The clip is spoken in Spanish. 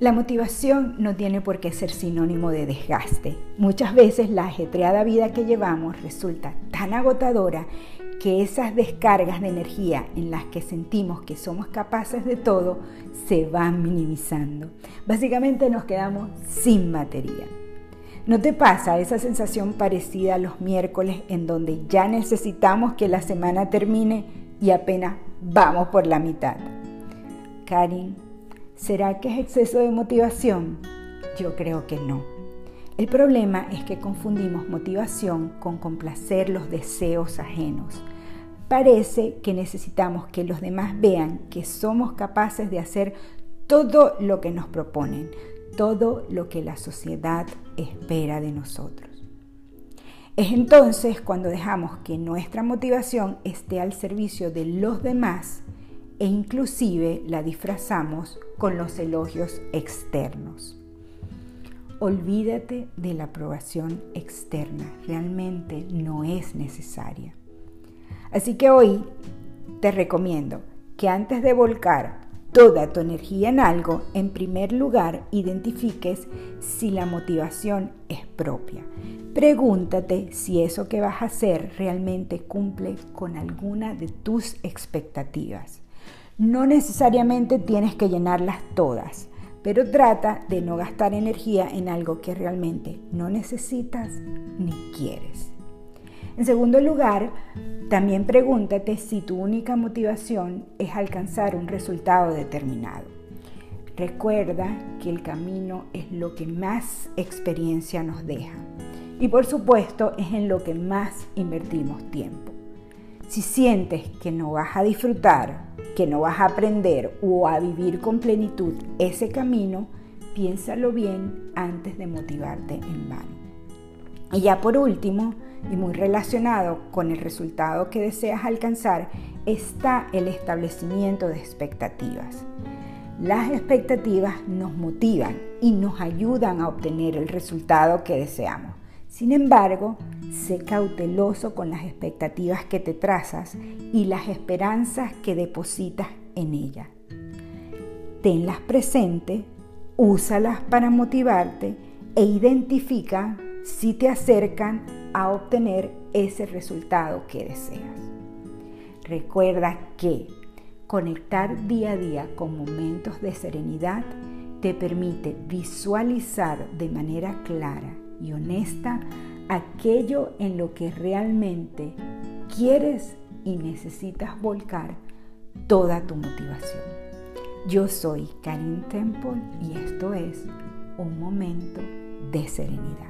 La motivación no tiene por qué ser sinónimo de desgaste. Muchas veces la ajetreada vida que llevamos resulta tan agotadora que esas descargas de energía en las que sentimos que somos capaces de todo se van minimizando. Básicamente nos quedamos sin batería. ¿No te pasa esa sensación parecida a los miércoles en donde ya necesitamos que la semana termine y apenas vamos por la mitad? Karin, ¿Será que es exceso de motivación? Yo creo que no. El problema es que confundimos motivación con complacer los deseos ajenos. Parece que necesitamos que los demás vean que somos capaces de hacer todo lo que nos proponen, todo lo que la sociedad espera de nosotros. Es entonces cuando dejamos que nuestra motivación esté al servicio de los demás e inclusive la disfrazamos con los elogios externos. Olvídate de la aprobación externa, realmente no es necesaria. Así que hoy te recomiendo que antes de volcar toda tu energía en algo, en primer lugar identifiques si la motivación es propia. Pregúntate si eso que vas a hacer realmente cumple con alguna de tus expectativas. No necesariamente tienes que llenarlas todas, pero trata de no gastar energía en algo que realmente no necesitas ni quieres. En segundo lugar, también pregúntate si tu única motivación es alcanzar un resultado determinado. Recuerda que el camino es lo que más experiencia nos deja y por supuesto es en lo que más invertimos tiempo. Si sientes que no vas a disfrutar, que no vas a aprender o a vivir con plenitud ese camino, piénsalo bien antes de motivarte en vano. Y ya por último, y muy relacionado con el resultado que deseas alcanzar, está el establecimiento de expectativas. Las expectativas nos motivan y nos ayudan a obtener el resultado que deseamos. Sin embargo, sé cauteloso con las expectativas que te trazas y las esperanzas que depositas en ellas. Tenlas presente, úsalas para motivarte e identifica si te acercan a obtener ese resultado que deseas. Recuerda que conectar día a día con momentos de serenidad te permite visualizar de manera clara y honesta aquello en lo que realmente quieres y necesitas volcar toda tu motivación. Yo soy Karin Temple y esto es un momento de serenidad.